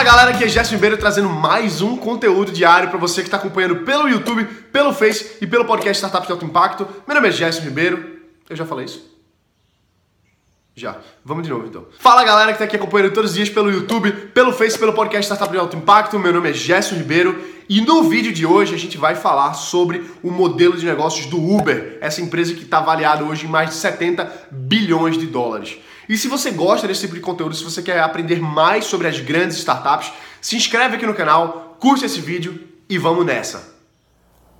Fala galera, aqui é Gerson Ribeiro trazendo mais um conteúdo diário para você que está acompanhando pelo YouTube, pelo Face e pelo podcast Startups de Alto Impacto. Meu nome é Gerson Ribeiro. Eu já falei isso? Já. Vamos de novo então. Fala galera que está aqui acompanhando todos os dias pelo YouTube, pelo Face, pelo podcast Startup de Alto Impacto. Meu nome é Gerson Ribeiro e no vídeo de hoje a gente vai falar sobre o modelo de negócios do Uber, essa empresa que está avaliada hoje em mais de 70 bilhões de dólares. E se você gosta desse tipo de conteúdo, se você quer aprender mais sobre as grandes startups, se inscreve aqui no canal, curte esse vídeo e vamos nessa.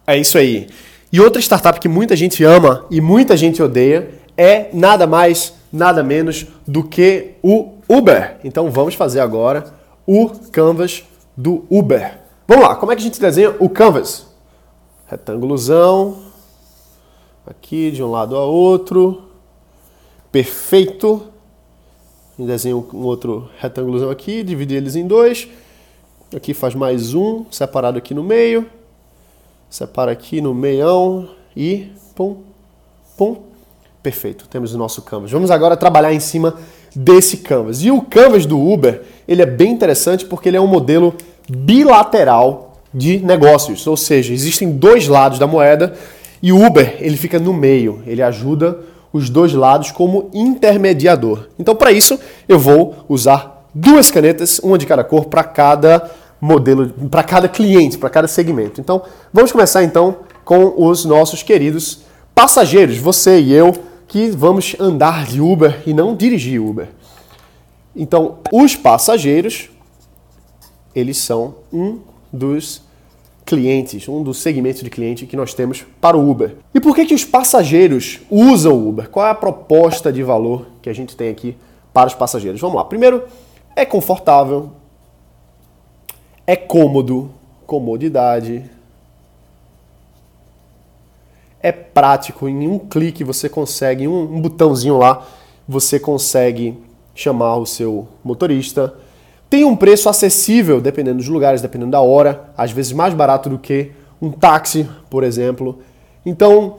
É isso aí. E outra startup que muita gente ama e muita gente odeia é nada mais, nada menos do que o Uber. Então vamos fazer agora o canvas do Uber. Vamos lá, como é que a gente desenha o canvas? Retângulozão, aqui de um lado a outro, perfeito. Desenha um outro retângulo aqui, divide eles em dois. Aqui faz mais um, separado aqui no meio. Separa aqui no meião e pum, pum. Perfeito, temos o nosso canvas. Vamos agora trabalhar em cima desse canvas. E o canvas do Uber, ele é bem interessante porque ele é um modelo bilateral de negócios, ou seja, existem dois lados da moeda e o Uber, ele fica no meio, ele ajuda os dois lados como intermediador. Então, para isso, eu vou usar duas canetas, uma de cada cor, para cada modelo, para cada cliente, para cada segmento. Então, vamos começar então com os nossos queridos passageiros, você e eu, que vamos andar de Uber e não dirigir Uber. Então, os passageiros, eles são um dos clientes, um dos segmentos de cliente que nós temos para o Uber. E por que, que os passageiros usam o Uber? Qual é a proposta de valor que a gente tem aqui para os passageiros? Vamos lá. Primeiro, é confortável, é cômodo, comodidade, é prático. Em um clique você consegue, um, um botãozinho lá, você consegue chamar o seu motorista tem um preço acessível, dependendo dos lugares, dependendo da hora, às vezes mais barato do que um táxi, por exemplo. Então,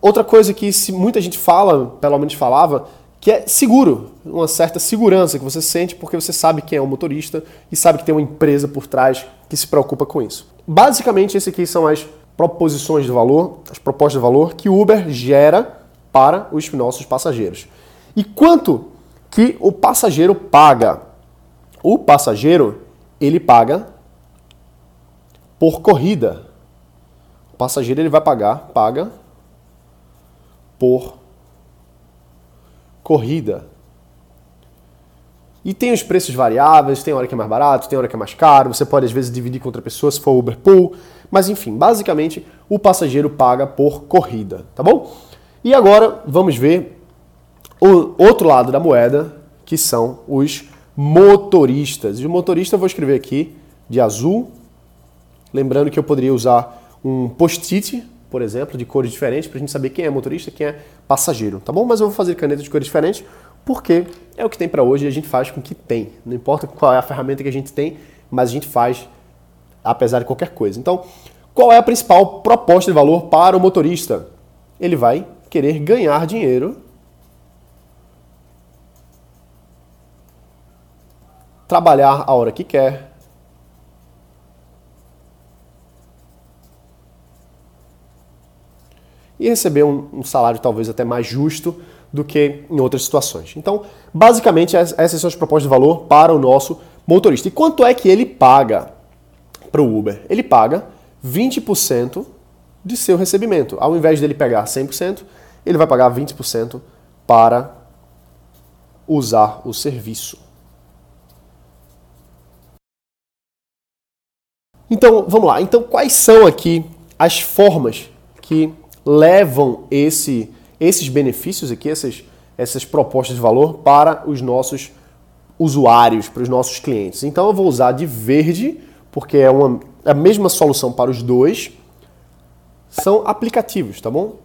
outra coisa que muita gente fala, pelo menos falava, que é seguro, uma certa segurança que você sente porque você sabe quem é o motorista e sabe que tem uma empresa por trás que se preocupa com isso. Basicamente, esse aqui são as proposições de valor, as propostas de valor que o Uber gera para os nossos passageiros. E quanto que o passageiro paga? O passageiro, ele paga por corrida. O passageiro ele vai pagar, paga por corrida. E tem os preços variáveis, tem hora que é mais barato, tem hora que é mais caro, você pode às vezes dividir com outra pessoa se for Uber Pool, mas enfim, basicamente o passageiro paga por corrida, tá bom? E agora vamos ver o outro lado da moeda, que são os motoristas. E o motorista eu vou escrever aqui de azul. Lembrando que eu poderia usar um post-it, por exemplo, de cores diferentes, para a gente saber quem é motorista quem é passageiro, tá bom? Mas eu vou fazer caneta de cores diferentes porque é o que tem para hoje e a gente faz com o que tem. Não importa qual é a ferramenta que a gente tem, mas a gente faz apesar de qualquer coisa. Então, qual é a principal proposta de valor para o motorista? Ele vai querer ganhar dinheiro trabalhar a hora que quer. E receber um, salário talvez até mais justo do que em outras situações. Então, basicamente, essas são as propostas de valor para o nosso motorista. E quanto é que ele paga para o Uber? Ele paga 20% de seu recebimento. Ao invés dele pegar 100%, ele vai pagar 20% para usar o serviço. Então, vamos lá. Então, quais são aqui as formas que levam esse, esses benefícios aqui, essas, essas propostas de valor para os nossos usuários, para os nossos clientes? Então, eu vou usar de verde, porque é uma, a mesma solução para os dois. São aplicativos, tá bom?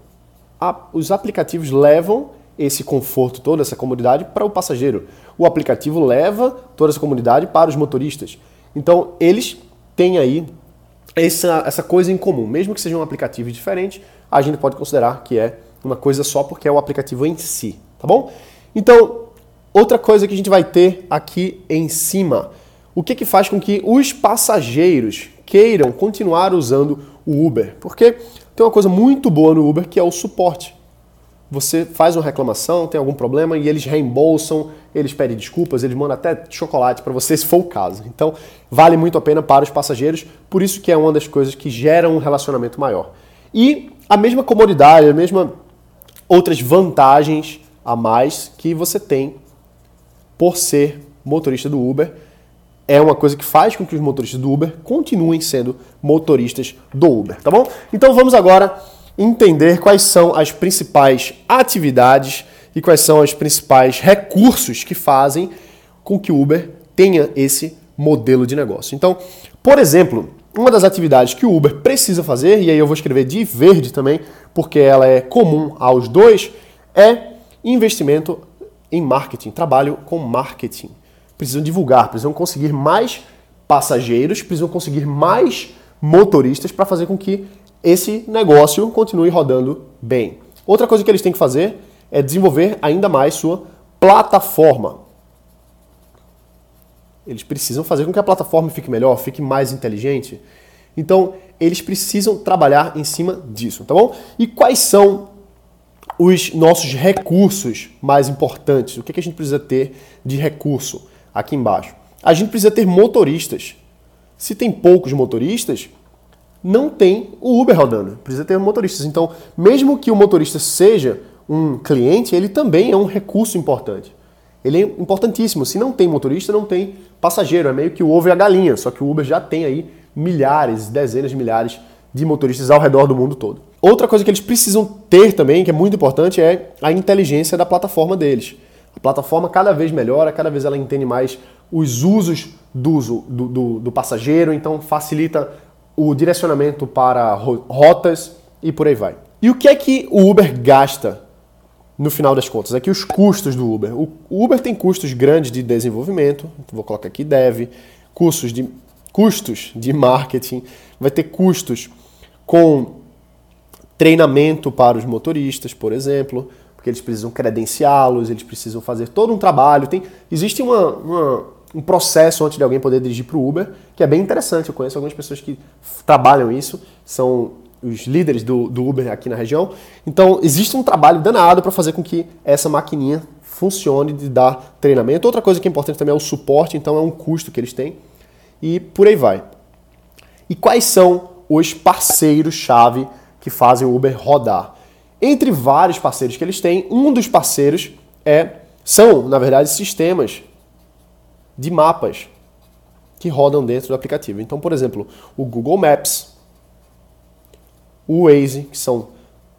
Os aplicativos levam esse conforto, toda essa comodidade para o passageiro. O aplicativo leva toda essa comodidade para os motoristas. Então, eles tem aí essa, essa coisa em comum. Mesmo que seja um aplicativo diferente, a gente pode considerar que é uma coisa só porque é o aplicativo em si, tá bom? Então, outra coisa que a gente vai ter aqui em cima, o que, que faz com que os passageiros queiram continuar usando o Uber? Porque tem uma coisa muito boa no Uber que é o suporte. Você faz uma reclamação, tem algum problema e eles reembolsam, eles pedem desculpas, eles mandam até chocolate para você se for o caso. Então, vale muito a pena para os passageiros, por isso que é uma das coisas que gera um relacionamento maior. E a mesma comodidade, a mesma outras vantagens a mais que você tem por ser motorista do Uber é uma coisa que faz com que os motoristas do Uber continuem sendo motoristas do Uber, tá bom? Então vamos agora entender quais são as principais atividades e quais são os principais recursos que fazem com que o Uber tenha esse modelo de negócio. Então, por exemplo, uma das atividades que o Uber precisa fazer, e aí eu vou escrever de verde também, porque ela é comum aos dois, é investimento em marketing, trabalho com marketing. Precisam divulgar, precisam conseguir mais passageiros, precisam conseguir mais motoristas para fazer com que esse negócio continue rodando bem. Outra coisa que eles têm que fazer é desenvolver ainda mais sua plataforma. Eles precisam fazer com que a plataforma fique melhor, fique mais inteligente. Então, eles precisam trabalhar em cima disso, tá bom? E quais são os nossos recursos mais importantes? O que, a gente precisa ter de recurso aqui embaixo? A gente precisa ter motoristas. Se tem poucos motoristas, não tem o Uber rodando. Precisa ter motoristas. Então, mesmo que o motorista seja um cliente, ele também é um recurso importante. Ele é importantíssimo. Se não tem motorista, não tem passageiro. É meio que o ovo e a galinha. Só que o Uber já tem aí milhares, dezenas de milhares de motoristas ao redor do mundo todo. Outra coisa que eles precisam ter também, que é muito importante, é a inteligência da plataforma deles. A plataforma cada vez melhora, cada vez ela entende mais os usos do, do, do, do passageiro, então facilita o direcionamento para rotas e por aí vai. E o que é que o Uber gasta no final das contas? Aqui os custos do Uber. O Uber tem custos grandes de desenvolvimento, vou colocar aqui dev, custos de, custos de marketing, vai ter custos com treinamento para os motoristas, por exemplo, porque eles precisam credenciá-los, eles precisam fazer todo um trabalho. Tem, existe uma, uma um processo antes de alguém poder dirigir para o Uber, que é bem interessante. Eu conheço algumas pessoas que trabalham isso, são os líderes do, do Uber aqui na região. Então, existe um trabalho danado para fazer com que essa maquininha funcione de dar treinamento. Outra coisa que é importante também é o suporte, então é um custo que eles têm. E por aí vai. E quais são os parceiros-chave que fazem o Uber rodar? Entre vários parceiros que eles têm, um dos parceiros é são, na verdade, sistemas de mapas que rodam dentro do aplicativo. Então, por exemplo, o Google Maps, o Waze, que são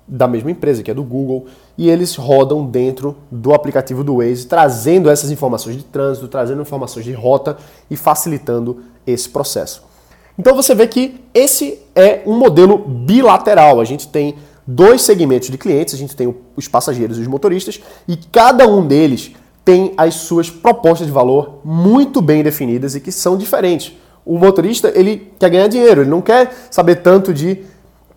da mesma empresa, que é do Google, e eles rodam dentro do aplicativo do Waze, trazendo essas informações de trânsito, trazendo informações de rota e facilitando esse processo. Então você vê que esse é um modelo bilateral. A gente tem dois segmentos de clientes, a gente tem os passageiros e os motoristas, e cada um deles tem as suas propostas de valor muito bem definidas e que são diferentes. O motorista, ele quer ganhar dinheiro, ele não quer saber tanto de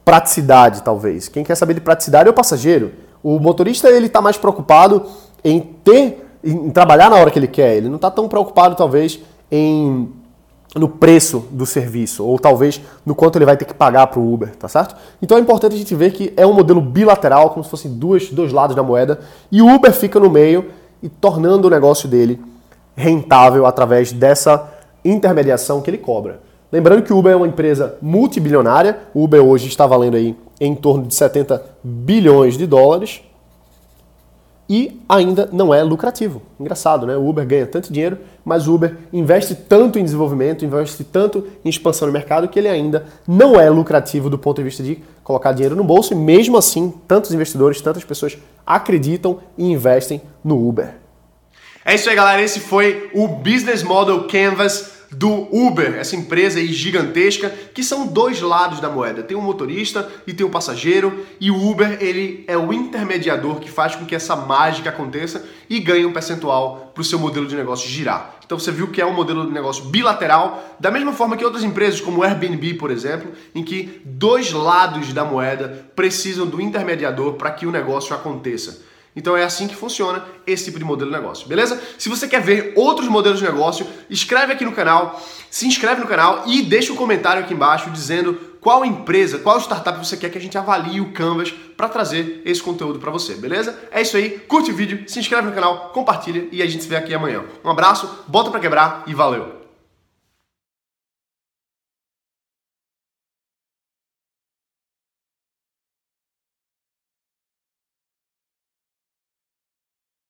praticidade, talvez. Quem quer saber de praticidade é o passageiro. O motorista, ele está mais preocupado em ter, em trabalhar na hora que ele quer. Ele não está tão preocupado, talvez, em no preço do serviço, ou talvez no quanto ele vai ter que pagar para o Uber, tá certo? Então é importante a gente ver que é um modelo bilateral, como se fossem dois, dois lados da moeda, e o Uber fica no meio e tornando o negócio dele rentável através dessa intermediação que ele cobra. Lembrando que o Uber é uma empresa multibilionária, o Uber hoje está valendo aí em torno de 70 bilhões de dólares e ainda não é lucrativo. Engraçado, né? O Uber ganha tanto dinheiro, mas o Uber investe tanto em desenvolvimento, investe tanto em expansão no mercado que ele ainda não é lucrativo do ponto de vista de colocar dinheiro no bolso e mesmo assim, tantos investidores, tantas pessoas acreditam e investem no Uber. É isso aí, galera. Esse foi o Business Model Canvas do Uber, essa empresa aí gigantesca, que são dois lados da moeda. Tem o motorista e tem o passageiro, e o Uber, ele é o intermediador que faz com que essa mágica aconteça e ganhe um percentual para o seu modelo de negócio girar. Então você viu que é um modelo de negócio bilateral, da mesma forma que outras empresas, como o Airbnb, por exemplo, em que dois lados da moeda precisam do intermediador para que o negócio aconteça. Então é assim que funciona esse tipo de modelo de negócio, beleza? Se você quer ver outros modelos de negócio, escreve aqui no canal, se inscreve no canal e deixa um comentário aqui embaixo dizendo qual empresa, qual startup você quer que a gente avalie o Canvas para trazer esse conteúdo para você, beleza? É isso aí, curte o vídeo, se inscreve no canal, compartilha e a gente se vê aqui amanhã. Um abraço, bota para quebrar e valeu!